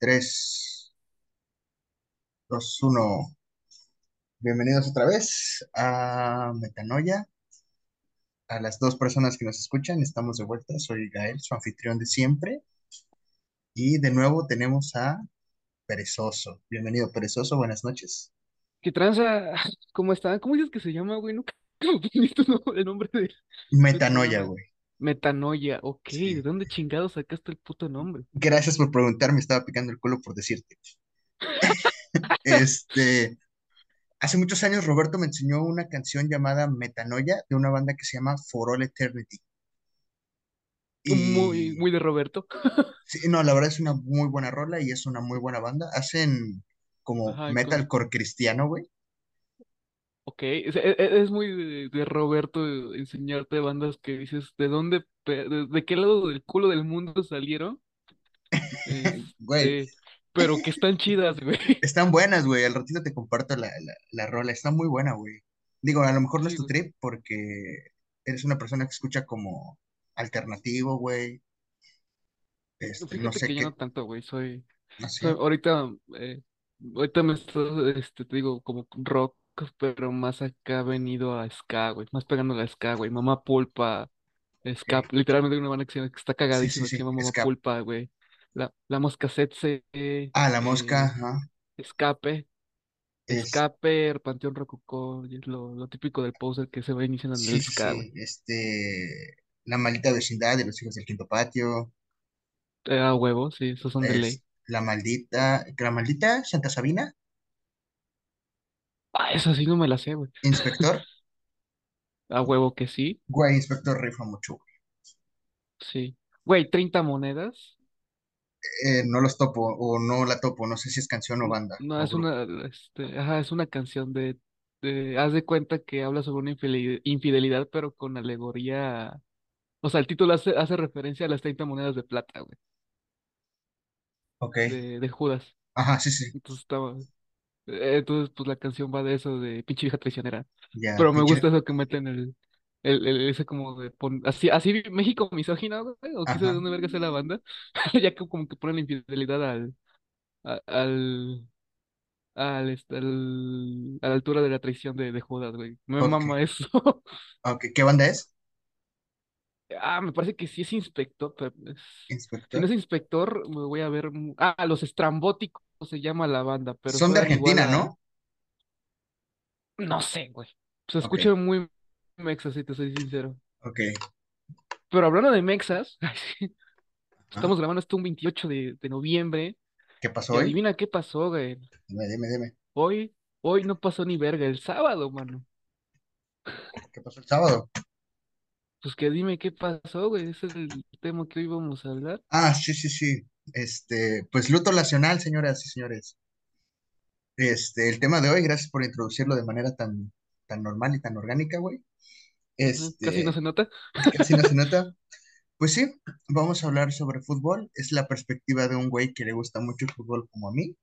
Tres, dos, uno. Bienvenidos otra vez a Metanoia. A las dos personas que nos escuchan, estamos de vuelta. Soy Gael, su anfitrión de siempre. Y de nuevo tenemos a Perezoso. Bienvenido, Perezoso. Buenas noches. ¿Qué tranza? ¿Cómo está? ¿Cómo dices que se llama, güey? Nunca me el nombre de- Metanoia, güey. Metanoia, ok. ¿De dónde chingado sacaste el puto nombre? Gracias por preguntar. Me estaba picando el culo por decirte. Este, hace muchos años Roberto me enseñó una canción llamada Metanoia de una banda que se llama For All Eternity. Muy, Y muy de Roberto. Sí, no, la verdad es una muy buena rola y es una muy buena banda. Hacen como Ajá, metalcore cristiano, güey. Ok. Es, es- es muy de, de Roberto enseñarte bandas que dices, ¿de dónde, pe- de, de qué lado del culo del mundo salieron? Güey, Este, pero que están chidas, güey. están buenas, güey. Al ratito te comparto la, la, la rola. Está muy buena, güey. Digo, a lo mejor no es Sí, tu güey. trip porque eres una persona que escucha como alternativo, güey. Este, no Fíjate sé que yo qué, no tanto, güey. Soy, no soy sé. ahorita, eh, ahorita me estoy, este, te digo, como rock, pero más acá venido a ska, güey. Más pegando a la ska, güey. Mamá Pulpa, ska, literalmente una banda que, está Sí, sí, cagadísima, que se llama Mamá. Pulpa, güey. La, la Mosca Tsetse, Ah, la mosca, eh, ajá. Escape, Es, Escape, Panteón Rococó, es lo, lo típico del poser que se va iniciando en el ska, güey. Este, la maldita vecindad de los hijos del quinto patio. Eh, a huevo, sí, esos son de ley. La maldita, la maldita Santa Sabina, Ah, esa sí no me la sé, güey. Inspector. A huevo que sí. Güey, Inspector rifa mucho. güey. Sí. Güey, 30 monedas. Eh, no los topo o no la topo, no sé si es canción o banda No, o es grupo. una, este, ajá, es una canción de, de, haz de cuenta que habla sobre una infideli- infidelidad, pero con alegoría, o sea, el título hace, hace referencia a las 30 monedas de plata, güey, Ok. de, de Judas. Ajá, sí, sí. Entonces estaba, entonces pues la canción va de eso, de pinche vieja traicionera. Ya, Pero me gusta eso que meten el, el, el- ese como de, pon- así, así México misógino, güey, o quién sabe de Ajá. dónde verga sea la banda, ya que como que ponen la infidelidad al, a- al al, este, al- a la altura de la traición de, de Judas, güey. Me Ok. mama eso. Ok. ¿Qué banda es? Ah, me parece que sí es inspector, pero es- si no Inspector. es inspector, me voy a ver. mu- Ah, Los Estrambóticos se llama la banda, pero Son de Argentina, a. ¿no? No sé, güey. Se escucha muy mexa, si te soy sincero. Ok. Pero hablando de mexas, estamos grabando esto un 28 de, de noviembre. ¿Qué pasó hoy? adivina qué pasó, güey. Dime, dime, dime. Hoy, hoy no pasó ni verga, el sábado, mano. ¿Qué pasó el sábado? Pues que dime qué pasó, güey. Ese es el tema que hoy vamos a hablar. Ah, sí, sí, sí. Este, pues luto nacional, señoras y señores. Este, el tema de hoy, gracias por introducirlo de manera tan, tan normal y tan orgánica, güey. Casi no Este, se nota. casi no se nota. Pues sí, vamos a hablar sobre fútbol. Es la perspectiva de un güey que le gusta mucho el fútbol como a mí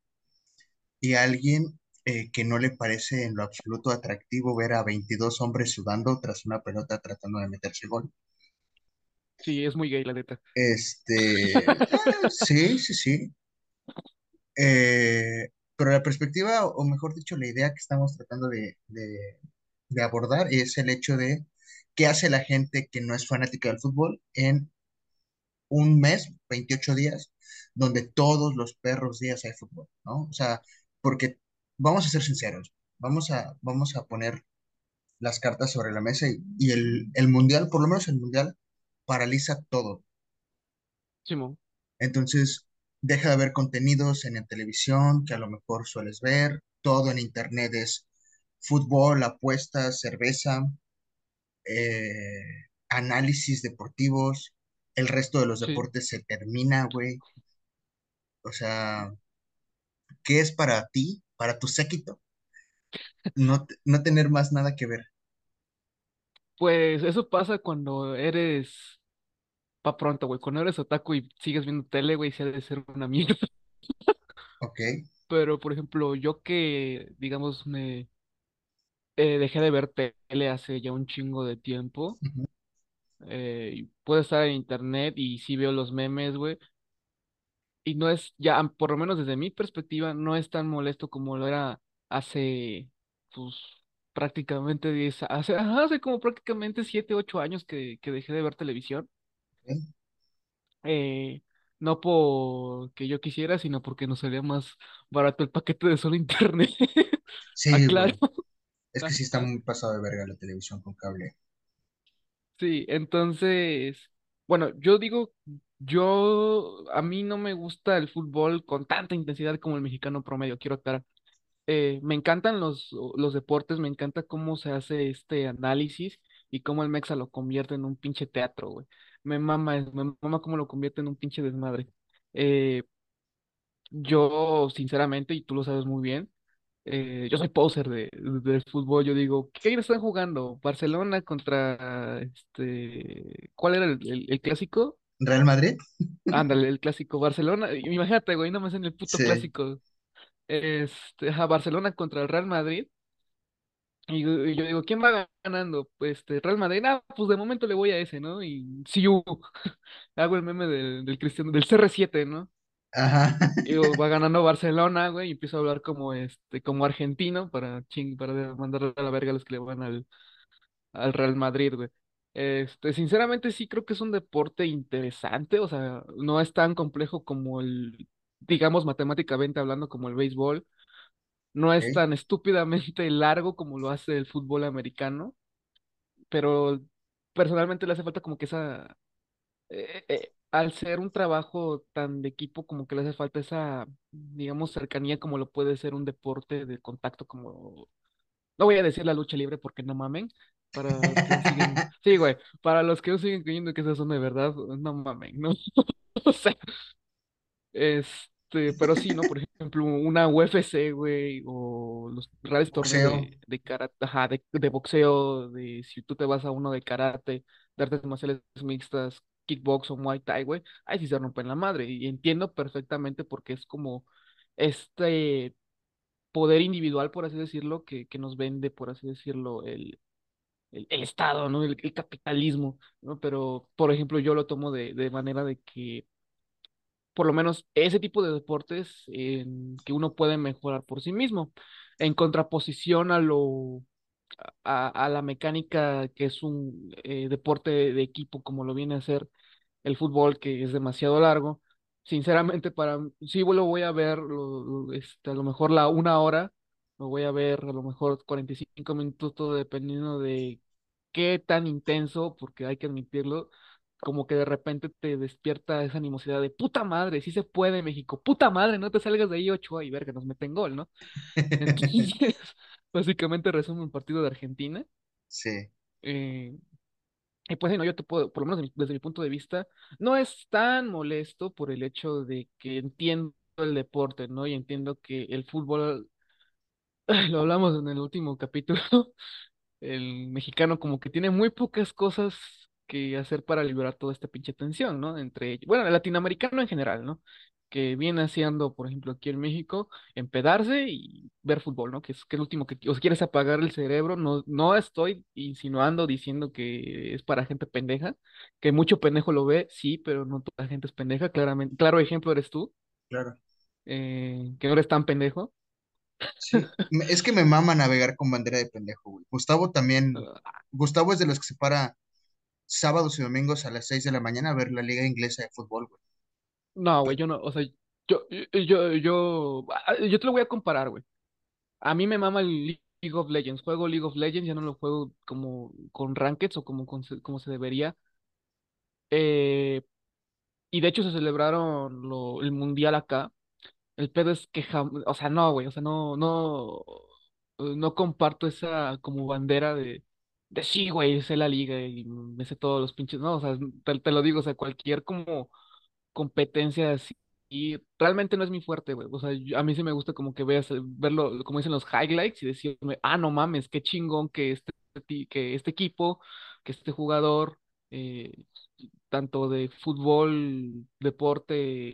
y a alguien eh, que no le parece en lo absoluto atractivo ver a 22 hombres sudando tras una pelota tratando de meterse gol. Sí, es muy gay, la neta. Este, sí, sí, sí. Eh, pero la perspectiva, o mejor dicho, la idea que estamos tratando de, de de abordar es el hecho de qué hace la gente que no es fanática del fútbol en un mes, 28 días, donde todos los perros días hay fútbol, ¿no? O sea, porque vamos a ser sinceros, vamos a, vamos a poner las cartas sobre la mesa y, y el, el mundial, por lo menos el mundial, paraliza todo. Simón. Entonces, deja de haber contenidos en, en televisión que a lo mejor sueles ver, todo en internet es fútbol, apuestas, cerveza, eh, análisis deportivos, el resto de los Sí. deportes se termina, güey. O sea, ¿qué es para ti, para tu séquito, no, no tener más nada que ver? Pues eso pasa cuando eres pa' pronto, güey. Cuando eres otaku y sigues viendo tele, güey, se ha de ser una mierda. Ok, Pero, por ejemplo, yo que, digamos, me eh, dejé de ver tele hace ya un chingo de tiempo, eh, y puedo estar en internet y sí veo los memes, güey. y no es ya, por lo menos desde mi perspectiva, no es tan molesto como lo era hace, pues, prácticamente 10, hace, ajá, hace como prácticamente 7 8 años que, que dejé de ver televisión. ¿Eh? Eh, no porque yo quisiera, sino porque nos salía más barato el paquete de solo internet. Sí, Aclaro. güey. Es que sí está muy pasado de verga la televisión con cable. Sí, entonces, bueno, yo digo, yo, a mí no me gusta el fútbol con tanta intensidad como el mexicano promedio, quiero aclarar. Eh, me encantan los, los deportes, me encanta cómo se hace este análisis y cómo el Mexa lo convierte en un pinche teatro, güey. Me mama, me mama cómo lo convierte en un pinche desmadre. Eh, yo, sinceramente, y tú lo sabes muy bien, eh, yo soy poser de, del fútbol. Yo digo, ¿qué están jugando? Barcelona contra este, ¿cuál era el, el- el clásico? ¿Real Madrid? Ándale, el clásico Barcelona. Imagínate, güey, no me en el puto Sí. clásico. Este, ajá, Barcelona contra el Real Madrid. Y, yo yo digo, ¿quién va ganando? Pues este, Real Madrid. Ah, pues de momento le voy a ese, ¿no? Y sí, hago el meme del, del Cristiano, del CR7, ¿no? Ajá. Y digo, va ganando Barcelona, güey, y empiezo a hablar como este, como argentino para ching, para de- mandar a la verga a los que le van al, al Real Madrid, güey. Este, sinceramente sí creo que es un deporte interesante, o sea, no es tan complejo como el, digamos, matemáticamente hablando, como el béisbol, no es tan estúpidamente largo como lo hace el fútbol americano, pero personalmente le hace falta como que esa, eh, eh, al ser un trabajo tan de equipo, como que le hace falta esa, digamos, cercanía como lo puede ser un deporte de contacto, como, no voy a decir la lucha libre porque no mamen, para los que siguen, sí, güey, para los que no siguen creyendo que esas son de verdad, no mamen, ¿no? O sea, este, pero sí, ¿no? Por ejemplo, una UFC, güey, o los reales torneos de, de karate, ajá, de, de boxeo, de si tú te vas a uno de karate, de artes marciales mixtas, kickbox o muay thai, güey, ahí sí se rompen la madre. Y entiendo perfectamente porque es como este poder individual, por así decirlo, que, que nos vende, por así decirlo, el, el, el Estado, ¿no? El, el capitalismo, ¿no? Pero, por ejemplo, yo lo tomo de, de manera de que por lo menos ese tipo de deportes que uno puede mejorar por sí mismo, en contraposición a lo a, a la mecánica que es un eh, deporte de equipo como lo viene a ser el fútbol, que es demasiado largo. Sinceramente, para sí lo voy a ver lo- este, a lo mejor la una hora, lo voy a ver a lo mejor 45 minutos, todo dependiendo de qué tan intenso, porque hay que admitirlo, como que de repente te despierta esa animosidad de puta madre, sí se puede, México, puta madre, no te salgas de ahí, Ochoa, y verga, nos meten gol, ¿no? Entonces, básicamente resume un partido de Argentina. Sí. eh, y pues, sí, no, yo te puedo, por lo menos mi- desde mi punto de vista, no es tan molesto por el hecho de que entiendo el deporte, ¿no? Y entiendo que el fútbol, lo hablamos en el último capítulo, el mexicano como que tiene muy pocas cosas que hacer para liberar toda esta pinche tensión, ¿no? Entre ellos, bueno, el latinoamericano en general, ¿no? Que viene haciendo, por ejemplo, aquí en México, empedarse y ver fútbol, ¿no? Que es, que es lo último que, o sea, quieres apagar el cerebro, no, no estoy insinuando diciendo que es para gente pendeja, que mucho pendejo lo ve, sí, pero no toda la gente es pendeja, claramente, claro ejemplo eres tú, Claro. eh, que no eres tan pendejo. Sí. Es que me mama navegar con bandera de pendejo, güey. Gustavo también. Gustavo es de los que se para sábados y domingos a las 6 de la mañana a ver la liga inglesa de fútbol, güey. No, güey, yo no, o sea, yo, yo, yo, yo, ah, yo te lo voy a comparar, güey. A mí me mama el League of Legends. Juego League of Legends, ya no lo juego como con rankeds o como, con como se debería. Eh, y de hecho se celebraron lo- el mundial acá. El pedo es que, o sea, no, güey, o sea, no, no, no comparto esa como bandera de, de sí, güey, sé la liga y me sé todos los pinches, no, o sea, te, te lo digo, o sea, cualquier como competencia así. Y realmente no es mi fuerte, güey. O sea, yo- a mí sí me gusta como que veas, verlo, como dicen los highlights y decirme, ah, no mames, qué chingón que este, que este equipo, que este jugador, eh, tanto de fútbol, deporte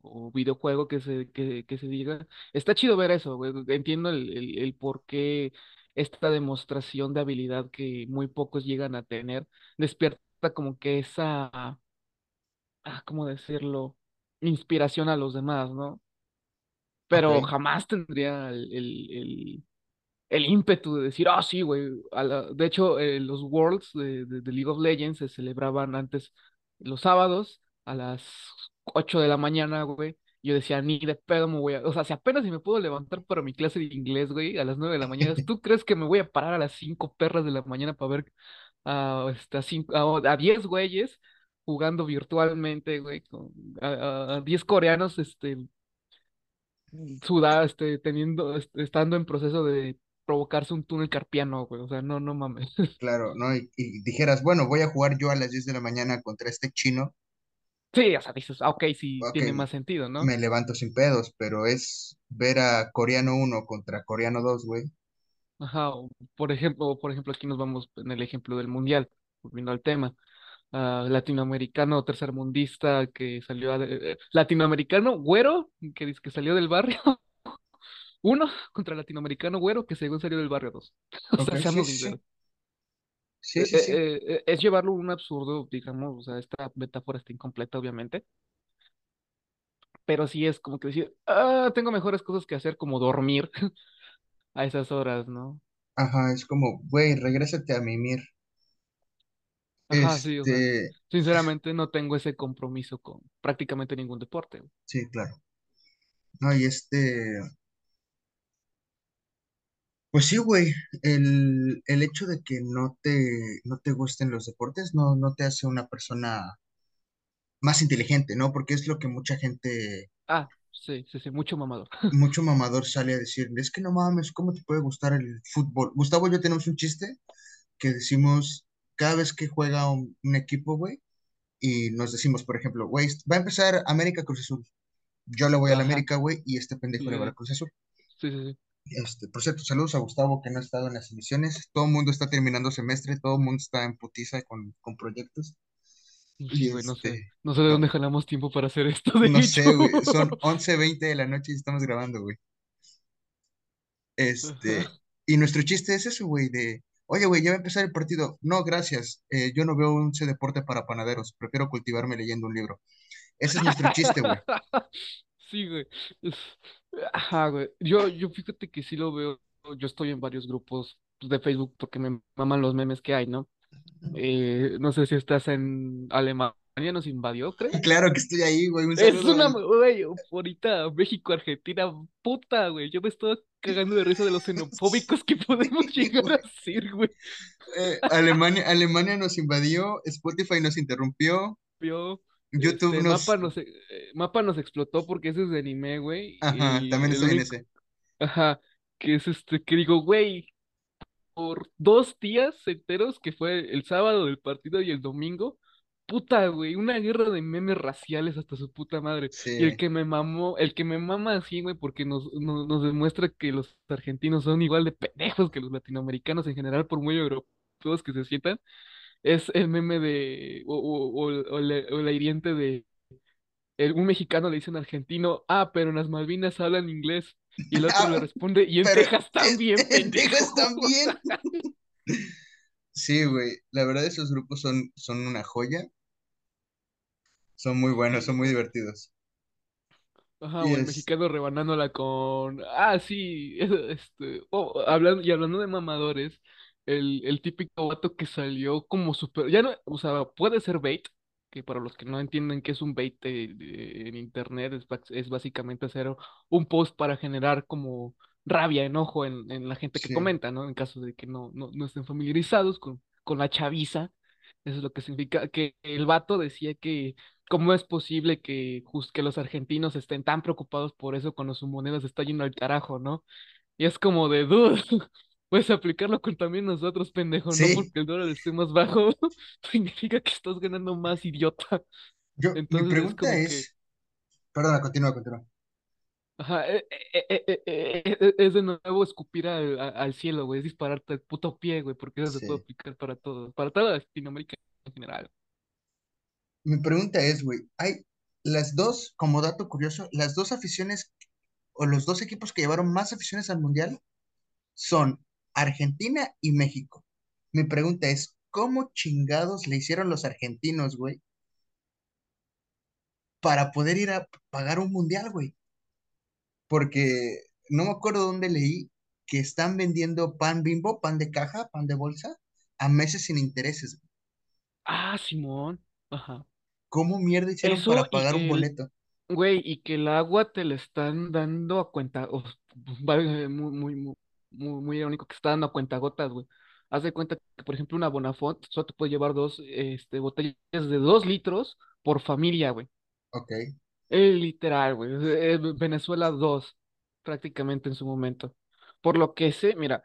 o videojuego que se, que, que se diga. Está chido ver eso, güey. Entiendo el, el, el por qué esta demostración de habilidad que muy pocos llegan a tener despierta como que esa, ah, ¿cómo decirlo? inspiración a los demás, ¿no? Pero jamás tendría el, el, el, el ímpetu de decir, ah, sí, güey. De hecho, eh, los Worlds de, de, de League of Legends se celebraban antes los sábados a las 8 de la mañana, güey. Yo decía, ni de pedo me voy a... O sea, si apenas si me puedo levantar para mi clase de inglés, güey, a las 9 de la mañana, ¿tú crees que me voy a parar a las 5 perras de la mañana para ver a, este, a, cinco- a, a 10 güeyes jugando virtualmente, güey, con, a, a- a 10 coreanos, este, sudar, este, teniendo, este, estando en proceso de provocarse un túnel carpiano, güey. O sea, no, no mames. claro, ¿no? Y, y dijeras, bueno, voy a jugar yo a las 10 de la mañana contra este chino, Sí, o sea, dices, ah, ok, sí, tiene más sentido, ¿no? me levanto sin pedos, pero es ver a coreano uno contra coreano 2, güey. Ajá, por ejemplo, por ejemplo, aquí nos vamos en el ejemplo del mundial, volviendo al tema. ah, latinoamericano tercermundista que salió, a- eh, latinoamericano güero que dice que salió del barrio uno contra latinoamericano güero que según salió del barrio dos. O sea, seamos sí, sí. Sinceros. Sí, Eh, sí, sí. eh, eh, es llevarlo a un absurdo, digamos, o sea, esta metáfora está incompleta, obviamente, pero sí es como que decir, ah, tengo mejores cosas que hacer, como dormir a esas horas, ¿no? Ajá, es como, güey, regrésate a mimir. Ajá, sí, o sea, Este, sinceramente no tengo ese compromiso con prácticamente ningún deporte. sí, claro. No, y este, pues sí, güey, el, el hecho de que no te, no te gusten los deportes no, no te hace una persona más inteligente, ¿no? Porque es lo que mucha gente, Ah, sí, sí, sí, mucho mamador. mucho mamador sale a decir, es que no mames, ¿cómo te puede gustar el fútbol? Gustavo y yo tenemos un chiste que decimos cada vez que juega un, un equipo, güey, y nos decimos, por ejemplo, güey, va a empezar América Cruz Azul. Yo le voy al Ajá, América, güey, y este pendejo le va a la Cruz Azul. sí, sí, sí. Este, por cierto, saludos a Gustavo que no ha estado en las emisiones. Todo el mundo está terminando semestre, todo el mundo está en putiza con, con proyectos. Sí, Y güey, no sé, este, no sé de dónde jalamos tiempo para hacer esto, de no hecho. sé, güey, son once veinte de la noche y estamos grabando, güey. Este, Ajá. y nuestro chiste es eso, güey, de, oye, güey, ya va a empezar el partido. No, gracias, eh, yo no veo un C deporte para panaderos, prefiero cultivarme leyendo un libro. Ese es nuestro chiste, güey. Sí, güey. Ajá, güey. Yo, yo fíjate que sí lo veo. Yo estoy en varios grupos de Facebook porque me maman los memes que hay, ¿no? Eh, no sé si estás en Alemania, nos invadió, creo. Claro que estoy ahí, güey, un Es una, güey, ahorita México, Argentina, puta, güey. Yo me estoy cagando de risa de los xenofóbicos que podemos llegar a ser, güey. Eh, Alemania, Alemania nos invadió, Spotify nos interrumpió, Vio, YouTube este, nos... Mapa nos, eh, Mapa nos explotó porque ese es de anime, güey. Ajá, Y también estoy en ese. ajá, que es este, que digo, güey, por dos días enteros, que fue el sábado del partido y el domingo, puta, güey, una guerra de memes raciales hasta su puta madre. Y el Sí, que me mamó, el que me mama así, güey, porque nos, nos, nos demuestra que los argentinos son igual de pendejos que los latinoamericanos en general, por muy europeos que se sientan, es el meme de, o, o, o, o la, o la hiriente de, el- un mexicano le dice a un argentino, ah, pero en las Malvinas hablan inglés. Y el otro le responde, y en pero Texas también, en. Texas también. Sí, güey, la verdad esos grupos son, son una joya, son muy buenos, son muy divertidos. Ajá, Y o el es, mexicano rebanándola con. Ah, sí, este. oh, hablando, y hablando de mamadores, el, el típico vato que salió como super. Ya no, o sea, puede ser bait, que para los que no entienden qué es un bait de- de- en internet, es, es básicamente hacer un post para generar como rabia, enojo en, en la gente que sí, comenta, ¿no? En caso de que no, no, no estén familiarizados con, con la chaviza. Eso es lo que significa que el vato decía que ¿Cómo es posible que, que los argentinos estén tan preocupados por eso cuando su moneda se está yendo al carajo, ¿no? Y es como de, dude, puedes aplicarlo con también nosotros, pendejo, no sí. porque el dólar esté más bajo, significa que estás ganando más, idiota. Yo, mi Entonces es pregunta como que, es, perdona, continúa, continúa. ajá, e- e- e- e- e- e- e- es de nuevo escupir al, a- al cielo, güey, es dispararte al puto pie, güey, porque eso se puede Sí. aplicar para todo, para toda Latinoamérica en general. Mi pregunta es, güey, hay las dos, como dato curioso, las dos aficiones o los dos equipos que llevaron más aficiones al Mundial son Argentina y México. Mi pregunta es, ¿cómo chingados le hicieron los argentinos, güey, para poder ir a pagar un mundial, güey. Porque no me acuerdo dónde leí que están vendiendo pan Bimbo, pan de caja, pan de bolsa, a meses sin intereses. Ah, Simón. Ajá. ¿Cómo mierda hicieron Eso para pagar un que boleto? güey, y que el agua te la están dando a cuenta, o, vale, muy, muy, muy, muy, muy irónico que está dando a cuenta gotas, güey. Haz de cuenta que, por ejemplo, una Bonafont solo te puede llevar dos, este, botellas de dos litros por familia, güey. Ok, Eh, literal, güey. eh, Venezuela 2 prácticamente en su momento. Por lo que sé, mira,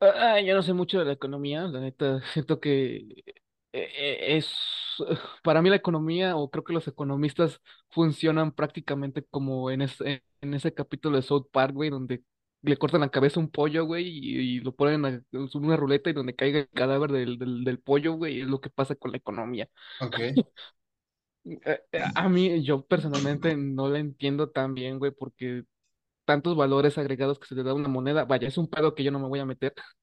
ah, yo no sé mucho de la economía, la neta, siento que eh, es, para mí la economía, o creo que los economistas funcionan prácticamente como en ese, en ese capítulo de South Park, güey, donde le cortan la cabeza a un pollo, güey, y, y lo ponen a- en una ruleta y donde caiga el cadáver del, del, del pollo, güey, es lo que pasa con la economía. ok, Eh, eh, A mí, yo personalmente no la entiendo tan bien, güey, porque tantos valores agregados que se le da a una moneda, vaya, es un pedo que yo no me voy a meter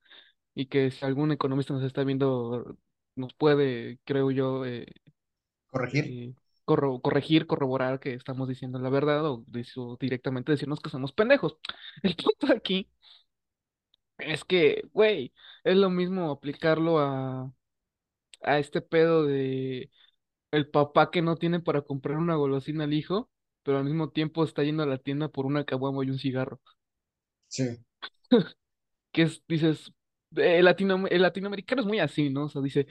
y que si algún economista nos está viendo, nos puede, creo yo, eh, corregir. eh, corro- corregir, corroborar que estamos diciendo la verdad o, o directamente decirnos que somos pendejos. El punto aquí es que, güey, es lo mismo aplicarlo a, a este pedo de el papá que no tiene para comprar una golosina al hijo, pero al mismo tiempo está yendo a la tienda por una caguama y un cigarro. Sí, Que es, dices, el latino, el latinoamericano es muy así, ¿no? O sea, dice,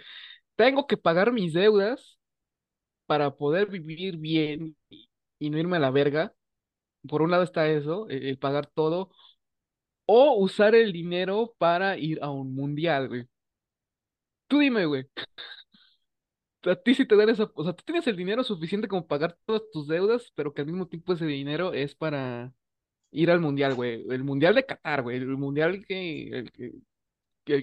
tengo que pagar mis deudas para poder vivir bien y, no irme a la verga. Por un lado está eso, el, el pagar todo, o usar el dinero para ir a un mundial, güey. Tú dime, güey, a ti si te dan esa, o sea, tú tienes el dinero suficiente como pagar todas tus deudas, pero que al mismo tiempo ese dinero es para ir al mundial, güey. El mundial de Qatar, güey. El mundial que, el que,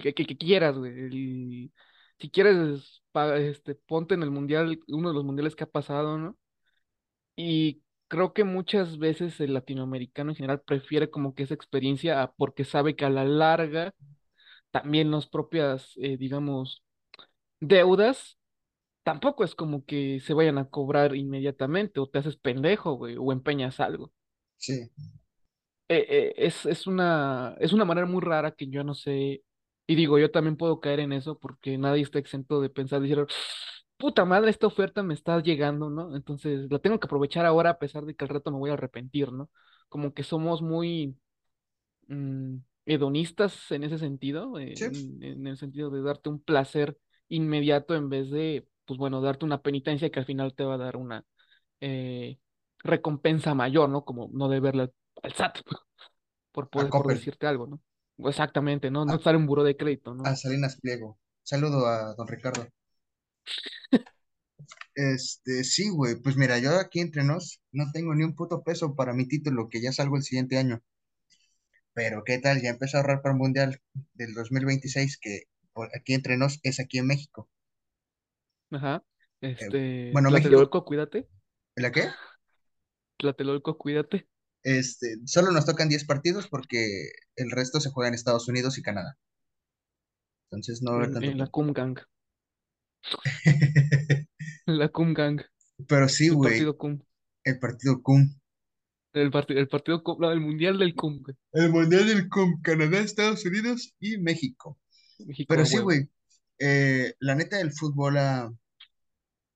que- que- que quieras, güey. El- si quieres, este, ponte en el mundial, uno de los mundiales que ha pasado, ¿no? Y creo que muchas veces el latinoamericano en general prefiere como que esa experiencia a- porque sabe que a la larga también las propias, eh, digamos, deudas, tampoco es como que se vayan a cobrar inmediatamente o te haces pendejo, güey, o empeñas algo. sí, eh, eh, es, es una, es una manera muy rara que yo no sé, y digo, yo también puedo caer en eso porque nadie está exento de pensar, decir, puta madre, esta oferta me está llegando, ¿no? Entonces la tengo que aprovechar ahora a pesar de que al rato me voy a arrepentir, ¿no? Como que somos muy mm, hedonistas en ese sentido, eh, sí, en, en el sentido de darte un placer inmediato en vez de, pues bueno, darte una penitencia que al final te va a dar una eh, recompensa mayor, ¿no? Como no deberle al SAT por poder, por decirte algo, ¿no? Exactamente, ¿no? No a, estar en buró de crédito, a ¿no? Salinas Pliego. Saludo a don Ricardo. Este, sí, güey, pues mira, yo aquí entre nos no tengo ni un puto peso para mi título, que ya salgo el siguiente año. Pero ¿qué tal? Ya empecé a ahorrar para el Mundial del 2026, que por aquí entre nos es aquí en México. Ajá. Eh, Este, bueno, México, cuídate. ¿la qué? Tlatelolco, cuídate. Este, solo nos tocan 10 partidos porque el resto se juega en Estados Unidos y Canadá. Entonces no va a haber En, tanto en la. Cum Gang. La Cum Gang. Pero sí, El güey, partido Cum. el partido cum. El, partido el partido Cum, no, el mundial del Cum, güey. El Mundial del cum, Canadá, Estados Unidos y México. México Pero a sí, güey, eh, la neta del fútbol, ah,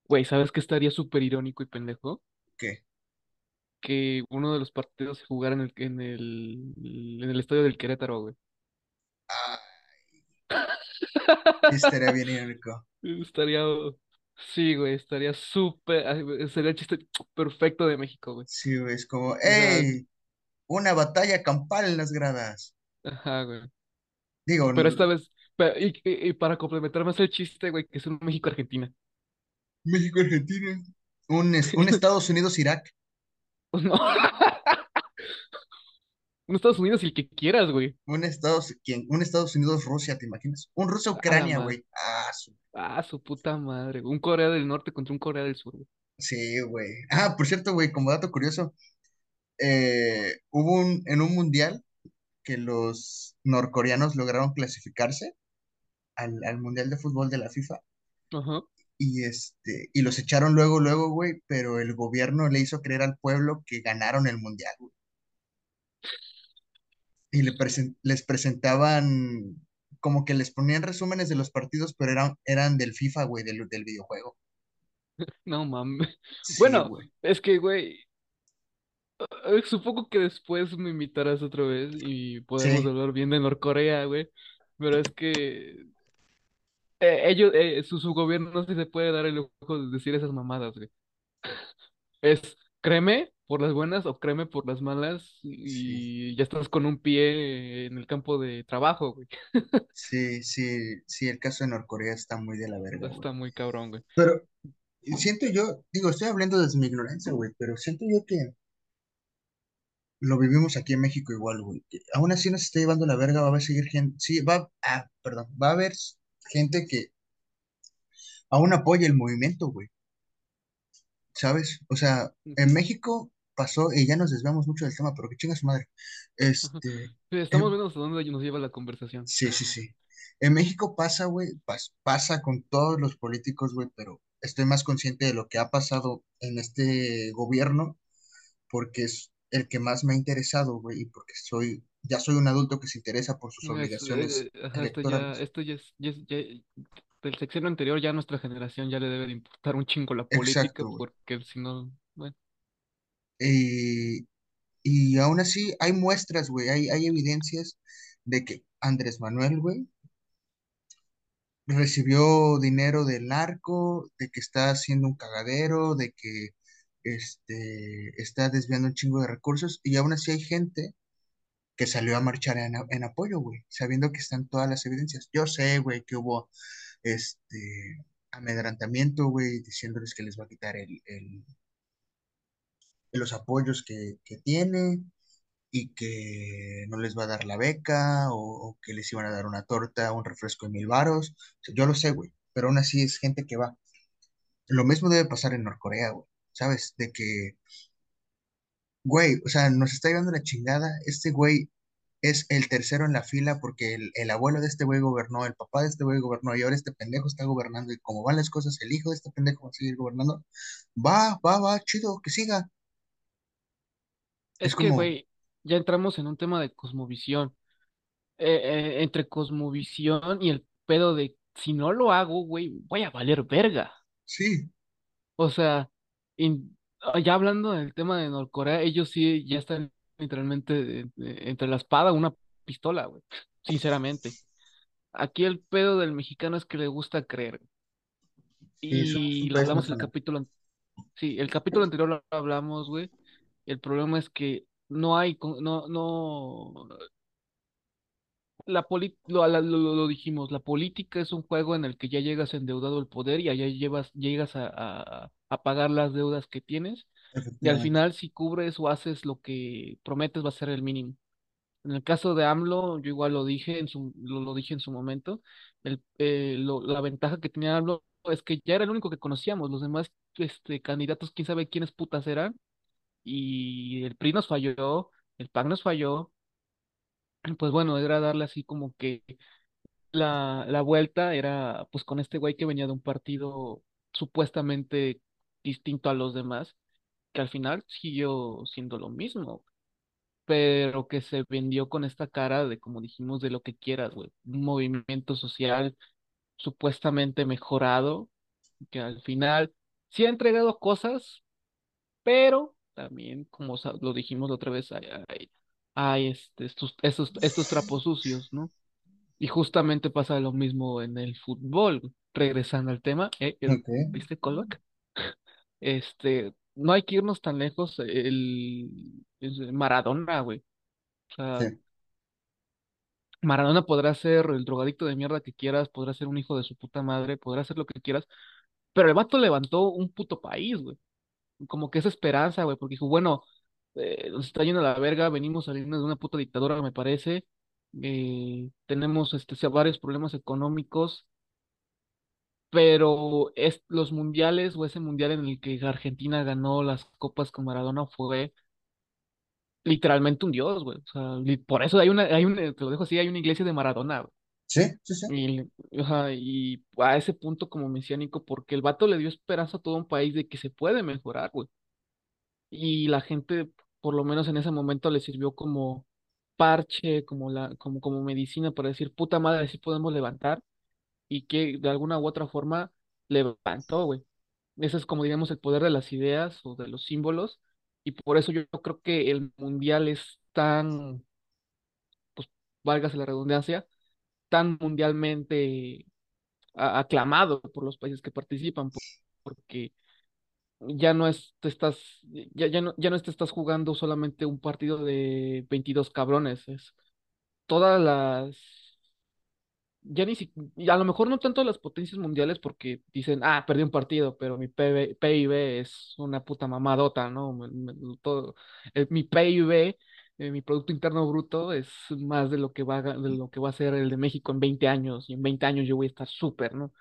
Güey, ¿sabes qué estaría súper irónico y pendejo? Que uno de los partidos se jugara en el, en el, en el estadio del Querétaro, güey. Ah, estaría bien irónico. Estaría, sí, güey, estaría súper, sería el chiste perfecto de México, güey. Sí, güey, es como, ¡Ey! Una batalla campal en las gradas. ajá, güey. Digo, Pero esta vez, y, y- y para complementar más el chiste, güey, que es un México-Argentina. México-Argentina. Un, un Estados Unidos-Irak. Pues no, un Estados Unidos y el que quieras, güey. Un Estados, ¿quién? Un Estados Unidos-Rusia, ¿te imaginas? Un A la Rusia-Ucrania, madre. güey. Ah, su- Ah, su puta madre. Un Corea del Norte contra un Corea del Sur, güey. sí, güey. Ah, por cierto, güey, como dato curioso, eh, hubo un, en un mundial que los norcoreanos lograron clasificarse al, al Mundial de Fútbol de la FIFA Ajá. Y este, y los echaron luego, luego, güey, pero el gobierno le hizo creer al pueblo que ganaron el mundial, güey. Y le presen- les presentaban, como que les ponían resúmenes de los partidos, pero eran, eran del FIFA, güey, del, del videojuego. No mames. Sí, Bueno, güey. es que, güey, eh, supongo que después me invitarás otra vez y podemos Sí, hablar bien de Norcorea, güey. Pero es que eh, ellos, eh, su, su gobierno no se puede dar el lujo de decir esas mamadas, güey. Es créeme por las buenas o créeme por las malas sí, y ya estás con un pie en el campo de trabajo, güey. sí, sí, sí, el caso de Norcorea está muy de la verga, güey. Está muy cabrón, güey. Pero siento yo, digo, estoy hablando desde mi ignorancia, güey, pero siento yo que lo vivimos aquí en México igual, güey. aún así nos está llevando la verga, va a haber seguir gente, sí, va, ah, perdón, va a haber gente que aún apoya el movimiento, güey, ¿sabes? O sea, en México pasó, y ya nos desviamos mucho del tema, pero que chinga su madre. Este, Estamos en- viendo hasta dónde nos lleva la conversación. sí, sí, sí. En México pasa, güey, pas- pasa con todos los políticos, güey, pero estoy más consciente de lo que ha pasado en este gobierno porque es el que más me ha interesado, güey, y porque soy, ya soy un adulto que se interesa por sus Es, obligaciones eh, ajá, esto ya, esto ya es, ya ya- del sexenio anterior ya a nuestra generación ya le debe de importar un chingo la política Exacto, porque si no, bueno, Y, y aún así hay muestras, güey, hay, hay evidencias de que Andrés Manuel, güey, recibió dinero del narco, de que está haciendo un cagadero, de que este, está desviando un chingo de recursos, y aún así hay gente que salió a marchar en, apoyo, güey, sabiendo que están todas las evidencias. Yo sé, güey, que hubo este amedrantamiento, güey, diciéndoles que les va a quitar el, los apoyos que, tiene y que no les va a dar la beca o, o que les iban a dar una torta, un refresco de mil varos. O sea, yo lo sé, güey, pero aún así es gente que va. Lo mismo debe pasar en Norcorea, güey, ¿sabes? De que, güey, o sea, nos está llevando la chingada. Este güey es el tercero en la fila porque el, el abuelo de este güey gobernó, el papá de este güey gobernó y ahora este pendejo está gobernando y como van las cosas, el hijo de este pendejo va a seguir gobernando. Va, va, va, chido, que siga. Es es que, como, güey, ya entramos en un tema de cosmovisión. Eh, eh, entre cosmovisión y el pedo de si no lo hago, güey, voy a valer verga. sí, O sea, in- ya hablando del tema de Norcorea, ellos sí ya están literalmente eh, eh, entre la espada una pistola, güey, sinceramente. Aquí el pedo del mexicano es que le gusta creer. sí, Y lo muy hablamos el fanático. capítulo, sí, el capítulo anterior lo hablamos, güey. El problema es que no hay, no, no, la poli- lo, lo, lo- lo dijimos, la política es un juego en el que ya llegas endeudado al poder y allá llevas, llegas a, a, a pagar las deudas que tienes. Y al final, si cubres o haces lo que prometes, va a ser el mínimo. En el caso de AMLO, yo igual lo dije en su, lo, lo dije en su momento, el, eh, lo- la ventaja que tenía AMLO es que ya era el único que conocíamos, los demás este, candidatos, quién sabe quiénes putas eran, y el PRI nos falló, el PAN nos falló, pues bueno, era darle así como que la, la vuelta era pues con este güey que venía de un partido supuestamente distinto a los demás, que al final siguió siendo lo mismo. pero que se vendió con esta cara de, como dijimos, de lo que quieras, güey. Un movimiento social supuestamente mejorado, que al final sí ha entregado cosas, pero también, como lo dijimos la otra vez, hay, hay, hay, este, estos, estos, estos trapos sucios, ¿no? Y justamente pasa lo mismo en el fútbol. Regresando al tema, eh, ¿viste callback? Este, no hay que irnos tan lejos, el, el Maradona, güey. O sea, sí, Maradona podrá ser el drogadicto de mierda que quieras, podrá ser un hijo de su puta madre, podrá ser lo que quieras, pero el vato levantó un puto país, güey. Como que esa esperanza, güey, porque dijo, bueno, eh, nos está yendo a la verga, venimos saliendo de una puta dictadura, me parece. eh, tenemos este, varios problemas económicos, pero es, los mundiales o ese mundial en el que Argentina ganó las copas con Maradona fue literalmente un dios, güey. O sea, por eso hay una, hay una, te lo dejo así, hay una iglesia de Maradona, güey. Sí, sí, sí. Y, ajá, y a ese punto como mesiánico, porque el vato le dio esperanza a todo un país de que se puede mejorar, güey. Y la gente, por lo menos en ese momento, le sirvió como parche, como la, como, como medicina para decir, puta madre, sí podemos levantar, y que de alguna u otra forma levantó, güey. Ese es como digamos el poder de las ideas o de los símbolos, y por eso yo creo que el mundial es tan, pues, válgase la redundancia, tan mundialmente aclamado por los países que participan, por- porque ya no es, te estás, ya, ya no, ya no te estás jugando solamente un partido de 22 cabrones, es todas las, ya ni si, a lo mejor no tanto las potencias mundiales porque dicen, ah, perdí un partido, pero mi PB PIB es una puta mamadota, ¿no? Me- me- todo, el- mi PIB, eh, mi Producto Interno Bruto, es más de lo que va, de lo que va a ser el de México en 20 años, y en 20 años yo voy a estar súper, ¿no?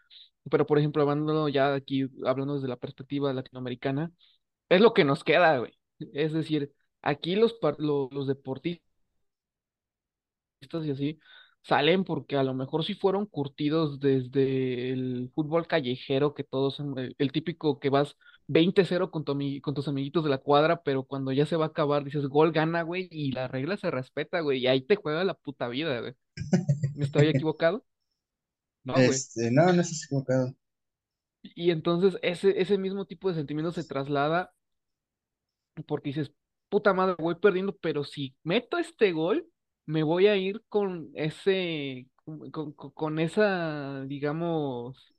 Pero, por ejemplo, hablando ya aquí, hablando desde la perspectiva latinoamericana, es lo que nos queda, güey. Es decir, aquí los, par- lo- los deportistas y así salen porque a lo mejor sí fueron curtidos desde el fútbol callejero, que todos, el, el típico que vas 20-0 con, tu con tus amiguitos de la cuadra, pero cuando ya se va a acabar dices gol gana, güey, y la regla se respeta, güey, y ahí te juega la puta vida, güey. ¿Estoy equivocado? No, güey. Este, no, no estás equivocado. Y entonces ese, ese mismo tipo de sentimiento se traslada porque dices, puta madre, voy perdiendo, pero si meto este gol, me voy a ir con ese, con, con- esa, digamos,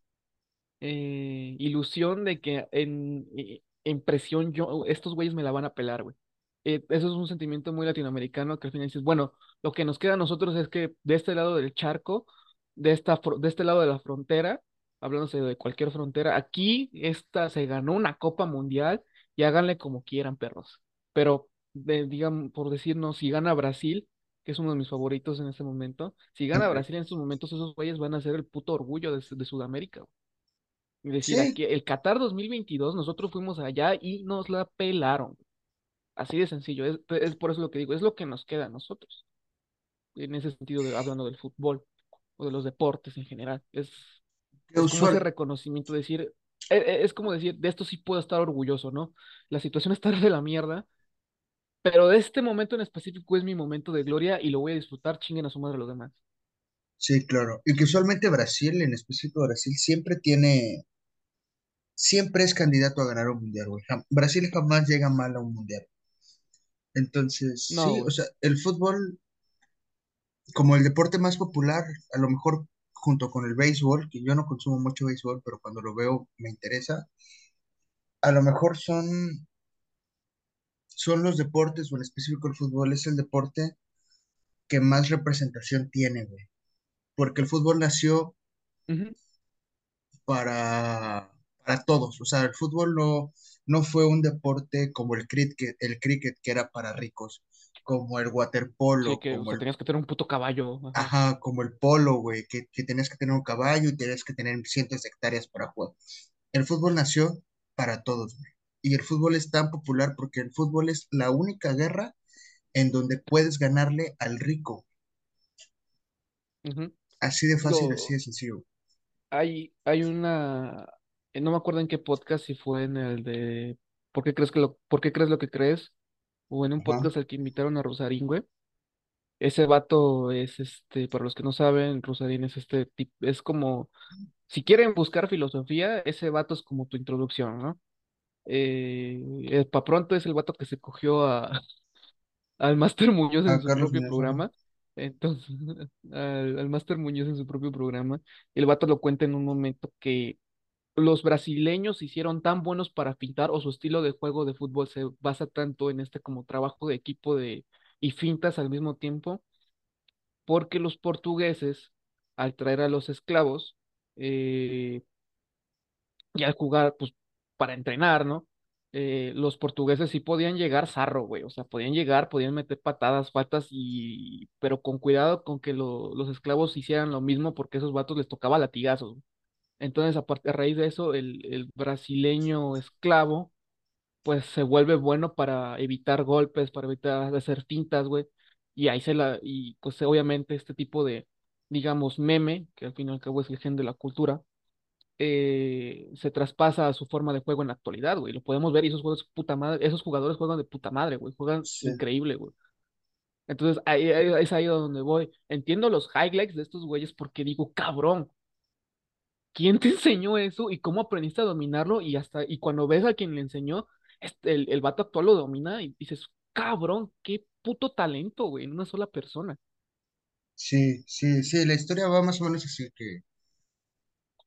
eh, ilusión de que en, eh, en presión yo, estos güeyes me la van a pelar, güey. Eh, eso es un sentimiento muy latinoamericano que al final dices, bueno, lo que nos queda a nosotros es que de este lado del charco, de esta, de este lado de la frontera, hablándose de cualquier frontera, aquí esta se ganó una Copa Mundial y háganle como quieran, perros. Pero, de, digan, por decirnos, si gana Brasil, que es uno de mis favoritos en este momento, si gana. Brasil en estos momentos, esos güeyes van a ser el puto orgullo de, de Sudamérica. Es decir, Sí, aquí el Qatar 2022 nosotros fuimos allá y nos la pelaron. Así de sencillo. Es, es por eso lo que digo, es lo que nos queda a nosotros. En ese sentido, de, hablando del fútbol o de los deportes en general. Es, es como ese reconocimiento, decir, e- e- es, como decir, de esto sí puedo estar orgulloso, ¿no? La situación está de la mierda, pero de este momento en específico es mi momento de gloria y lo voy a disfrutar, chinguen a su madre los demás. Sí, claro. Y que usualmente Brasil, en específico Brasil, siempre tiene, siempre es candidato a ganar un mundial, güey. Brasil jamás llega mal a un mundial. Entonces, No, sí, o sea, el fútbol como el deporte más popular, a lo mejor junto con el béisbol, que yo no consumo mucho béisbol, pero cuando lo veo me interesa, a lo mejor son, son los deportes, o en específico el fútbol, es el deporte que más representación tiene, güey. Porque el fútbol nació para, para todos. O sea, el fútbol no, no fue un deporte como el cricket, el cricket que era para ricos, como el Sí, waterpolo, que, o como sea, el, tenías que tener un puto caballo. Ajá. ajá, como el polo, güey, que, que tenías que tener un caballo y tenías que tener cientos de hectáreas para jugar. El fútbol nació para todos, güey. Y el fútbol es tan popular porque el fútbol es la única guerra en donde puedes ganarle al rico. Así de fácil, así de sencillo. Hay, hay una, no me acuerdo en qué podcast, si fue en el de ¿Por qué crees que lo, por qué crees lo que crees? O en un Ajá, podcast al que invitaron a Rosarín, güey. Ese vato es este, para los que no saben, Rosarín es este tipo, es como, si quieren buscar filosofía, ese vato es como tu introducción, ¿no? Eh, para pronto es el vato que se cogió a, al Máster Muñoz en a su Carlos propio Muñoz, programa. Entonces, al, al Máster Muñoz en su propio programa. El vato lo cuenta en un momento que los brasileños hicieron tan buenos para pintar o su estilo de juego de fútbol se basa tanto en este como trabajo de equipo de y fintas al mismo tiempo, porque los portugueses, al traer a los esclavos eh, y al jugar, pues para entrenar, ¿no? Eh, los portugueses sí podían llegar zarro, güey, o sea, podían llegar, podían meter patadas, faltas y, pero con cuidado con que lo- los esclavos hicieran lo mismo porque a esos vatos les tocaba latigazos. Entonces, a, par- a raíz de eso, el, el brasileño esclavo, pues se vuelve bueno para evitar golpes, para evitar hacer fintas, güey. Y ahí se la, y pues obviamente este tipo de, digamos, meme, que al fin y al cabo es el gen de la cultura, eh, se traspasa a su forma de juego en la actualidad, güey. Lo podemos ver y esos juegos puta madre, esos jugadores juegan de puta madre, güey. Juegan Sí, increíble, güey. Entonces, ahí, ahí- es ahí donde voy. Entiendo los highlights de estos güeyes porque digo, cabrón, ¿quién te enseñó eso y cómo aprendiste a dominarlo? Y hasta, y cuando ves a quien le enseñó, este, el, el vato actual lo domina y dices, cabrón, qué puto talento, güey, en una sola persona. sí, sí, sí, la historia va más o menos así que,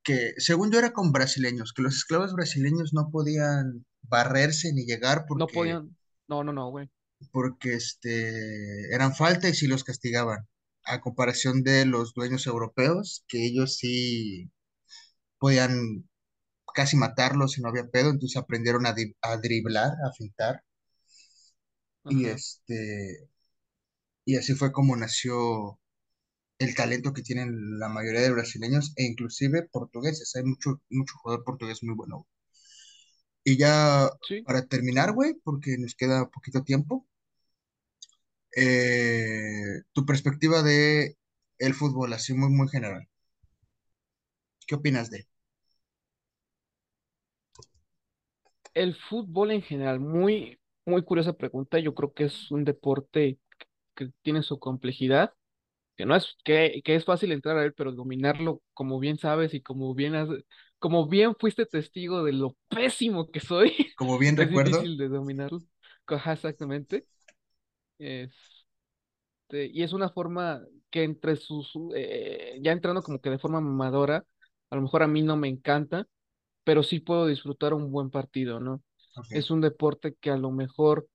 que según yo era con brasileños, que los esclavos brasileños no podían barrerse ni llegar No porque, podían, no, no, no, güey. porque este, eran falta y sí los castigaban, a comparación de los dueños europeos, que ellos sí podían casi matarlos si no había pedo, entonces aprendieron a, di- a driblar, a fintar, y este, y así fue como nació el talento que tienen la mayoría de brasileños e inclusive portugueses. Hay mucho, mucho jugador portugués muy bueno. Y ya Sí, para terminar, güey, porque nos queda poquito tiempo, eh, tu perspectiva de el fútbol, así muy, muy general. ¿Qué opinas de? El fútbol en general, muy, muy curiosa pregunta. Yo creo que es un deporte que tiene su complejidad, que no es, que, que es fácil entrar a él, pero dominarlo, como bien sabes y como bien has, como bien fuiste testigo de lo pésimo que soy, Como bien es recuerdo, difícil de dominarlo. Exactamente. Este, y es una forma que entre sus, eh, ya entrando como que de forma mamadora, a lo mejor a mí no me encanta, pero sí puedo disfrutar un buen partido, ¿no? Es un deporte que a lo mejor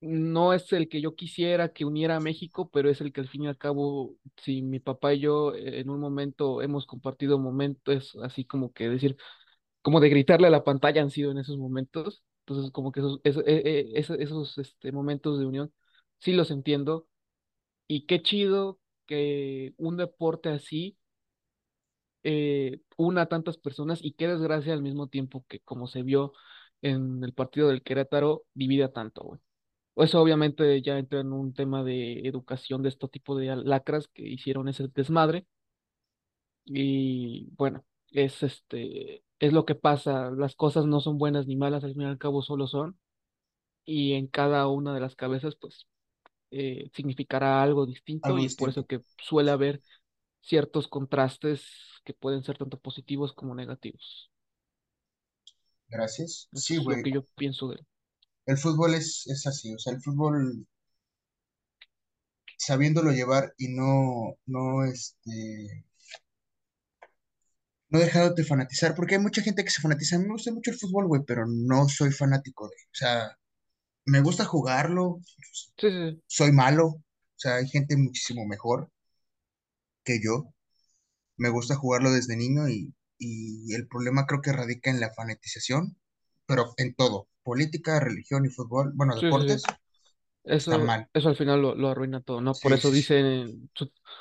no es el que yo quisiera que uniera a México, pero es el que al fin y al cabo, si mi papá y yo eh, en un momento hemos compartido momentos así como que decir, como de gritarle a la pantalla han sido en esos momentos. Entonces, como que esos, esos, eh, esos, esos, este, momentos de unión, sí los entiendo. Y qué chido que un deporte así eh, una a tantas personas y qué desgracia al mismo tiempo que como se vio en el partido del Querétaro, divida tanto, güey. Eso obviamente ya entra en un tema de educación de este tipo de lacras que hicieron ese desmadre. Y bueno, es este, es lo que pasa. Las cosas no son buenas ni malas, al fin y al cabo solo son. Y en cada una de las cabezas, pues, eh, significará algo distinto algo y por eso que suele haber ciertos contrastes que pueden ser tanto positivos como negativos. Gracias. Eso Sí, es lo güey, que yo pienso de él. el fútbol es, es así, o sea, el fútbol sabiéndolo llevar y no, no, este, no dejándote fanatizar, porque hay mucha gente que se fanatiza. A mí me gusta mucho el fútbol, güey, pero no soy fanático de, o sea, me gusta jugarlo, sí, sí. soy malo, o sea, hay gente muchísimo mejor que yo. Me gusta jugarlo desde niño y, y el problema creo que radica en la fanatización, pero en todo, política, religión y fútbol, bueno, Sí, deportes, sí. Eso, mal. eso al final lo, lo arruina todo, ¿no? Por eso dicen,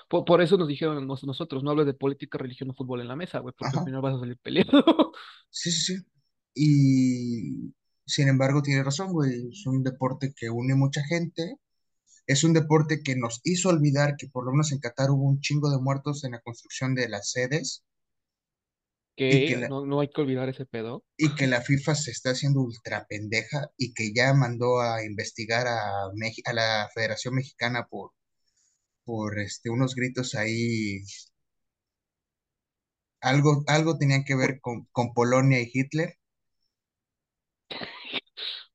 por, por eso nos dijeron nos- nosotros, no hables de política, religión o fútbol en la mesa, güey, porque al final vas a salir peleado. sí, sí, sí. Y sin embargo, tiene razón, güey, es un deporte que une mucha gente Es un deporte que nos hizo olvidar que por lo menos en Qatar hubo un chingo de muertos en la construcción de las sedes y que la, no, no hay que olvidar ese pedo. y que la FIFA se está haciendo ultra pendeja y que ya mandó a investigar a, a la Federación Mexicana por, por este, unos gritos ahí. Algo, algo tenían que ver con, con Polonia y Hitler.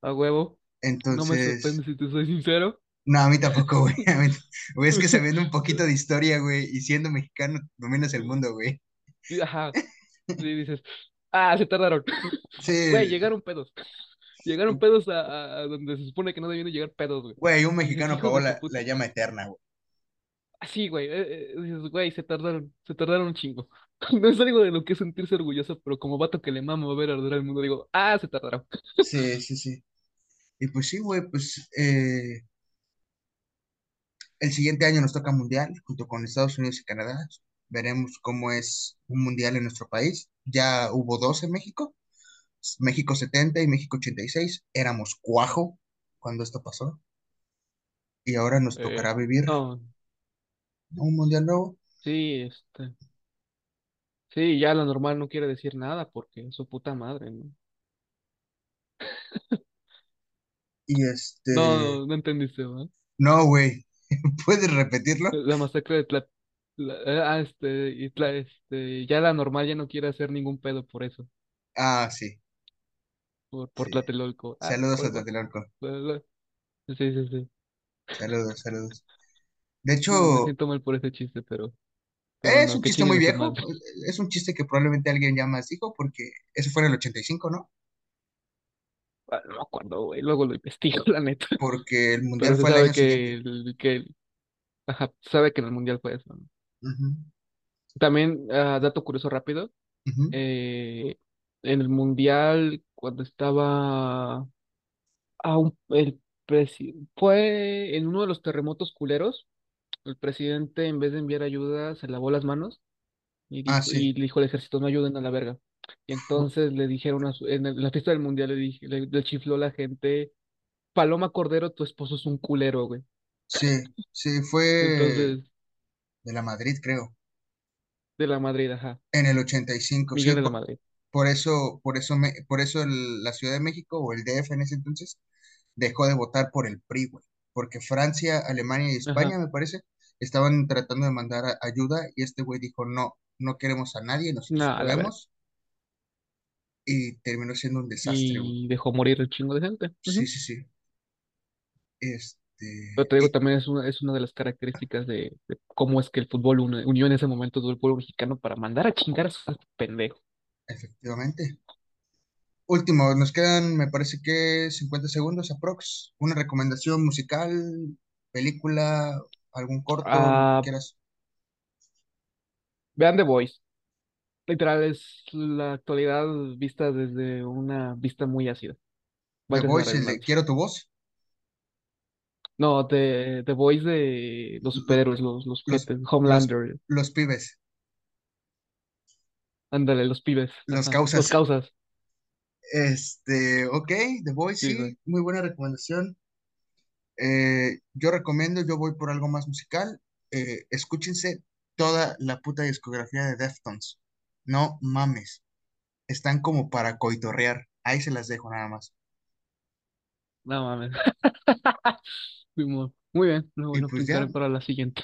a huevo. No me Entonces, sorprende si te soy sincero. No, a mí tampoco, güey. a mí- güey, es que sabiendo un poquito de historia, güey, y siendo mexicano, dominas el mundo, güey. Ajá, y dices, ah, se tardaron. Güey, Sí, llegaron pedos. Llegaron pedos a, a- a donde se supone que no debían de llegar pedos, güey. Güey, un mexicano su la, la llama eterna, güey. Así, güey. eh, eh, dices, güey, se tardaron, se tardaron un chingo. No es algo de lo que sentirse orgulloso, pero como vato que le mama ver arder al mundo, digo, ah, se tardaron. Sí, sí, sí. Y pues sí, güey, pues eh, el siguiente año nos toca mundial junto con Estados Unidos y Canadá. Veremos cómo es un mundial en nuestro país. Ya hubo dos en México, México 70 y México 86. Éramos cuajo cuando esto pasó y ahora nos Eh, tocará vivir no, Un mundial nuevo. Sí, este, sí, ya la normal no quiere decir nada porque es su puta madre, ¿no? Y este, No, no entendiste, ¿verdad? no, güey, ¿puedes repetirlo? La masacre de Tla... la- ah, este, y Tla- este, ya la normal ya no quiere hacer ningún pedo por eso, Ah, sí, por, por sí. Tlatelolco. Ah, Saludos a. Tlatelolco. Sí, sí, sí. Saludos, saludos. De Me hecho, siento mal por ese chiste, pero, pero es no, un chiste muy viejo. Es un chiste que probablemente alguien ya más dijo porque eso fue en el 85, ¿no? No me acuerdo, güey. Luego lo investigo, la neta. Porque el mundial Pero se fue el sabe año que, siguiente. el- que el- ajá, se sabe que en el mundial fue eso. ¿no? Ujú, También, ah, dato curioso rápido. ujú. eh, en el mundial, cuando estaba ah, un- el presi- fue en uno de los terremotos culeros. El presidente, en vez de enviar ayuda, se lavó las manos y Ah, dijo, sí. y le dijo al ejército, no ayuden a la verga. Y entonces le dijeron a su- en el- la fiesta del mundial le, dije, le, le chifló la gente, Paloma Cordero, tu esposo es un culero, güey. Sí, sí, fue Entonces, de la Madrid, creo. de la Madrid, ajá. En el 85, sí, Miguel de la por, Madrid. por eso, por eso, me, por eso el- la Ciudad de México o el DF en ese entonces dejó de votar por el PRI, güey. Porque Francia, Alemania y Ajá. España, me parece, estaban tratando de mandar ayuda y este güey dijo, no, no queremos a nadie, nosotros verga. podemos. Y terminó siendo un desastre. Y dejó morir el chingo de gente. Sí, sí, sí. Pero Este, te digo, y- también es una, es una de las características de, de cómo es que el fútbol unió en ese momento todo el pueblo mexicano para mandar a chingar a sus pendejos. efectivamente. Último, nos quedan, me parece que 50 segundos aprox. Una recomendación musical, película, algún corto, lo que Ah, quieras. vean The Voice. Literal, es la actualidad vista desde una vista muy ácida. The Voice, de. Quiero tu voz. No, The, The Voice de los Lo- superhéroes, los, los los, Homelander, los pibes, ándale, los pibes, los ajá, los causas. causas. Este, ok, The Voice, sí, muy buena recomendación. Eh, yo recomiendo, yo voy por algo más musical. Eh, escúchense toda la puta discografía de Deftones. No mames. Están como para coitorrear. Ahí se las dejo nada más. No mames. Muy muy bien, lo Y bueno, pues ya, para la siguiente.